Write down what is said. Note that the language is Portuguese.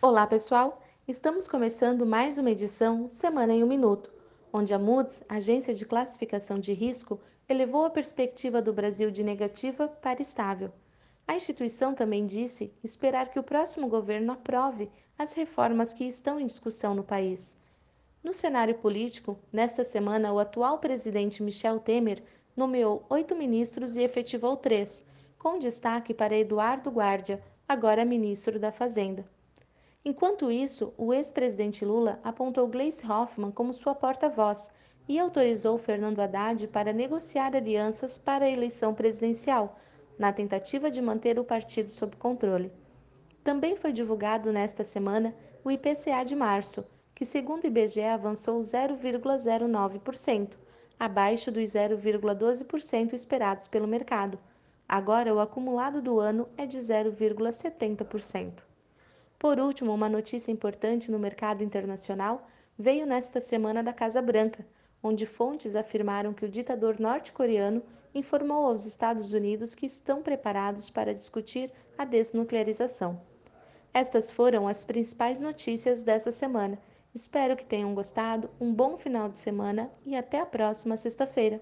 Olá, pessoal! Estamos começando mais uma edição Semana em um Minuto, onde a Moody's, agência de classificação de risco, elevou a perspectiva do Brasil de negativa para estável. A instituição também disse esperar que o próximo governo aprove as reformas que estão em discussão no país. No cenário político, nesta semana, o atual presidente Michel Temer nomeou oito ministros e efetivou três, com destaque para Eduardo Guardia, agora ministro da Fazenda. Enquanto isso, o ex-presidente Lula apontou Gleice Hoffmann como sua porta-voz e autorizou Fernando Haddad para negociar alianças para a eleição presidencial, na tentativa de manter o partido sob controle. Também foi divulgado nesta semana o IPCA de março, que, segundo o IBGE, avançou 0,09%, abaixo dos 0,12% esperados pelo mercado. Agora, o acumulado do ano é de 0,70%. Por último, uma notícia importante no mercado internacional veio nesta semana da Casa Branca, onde fontes afirmaram que o ditador norte-coreano informou aos Estados Unidos que estão preparados para discutir a desnuclearização. Estas foram as principais notícias dessa semana. Espero que tenham gostado, um bom final de semana e até a próxima sexta-feira.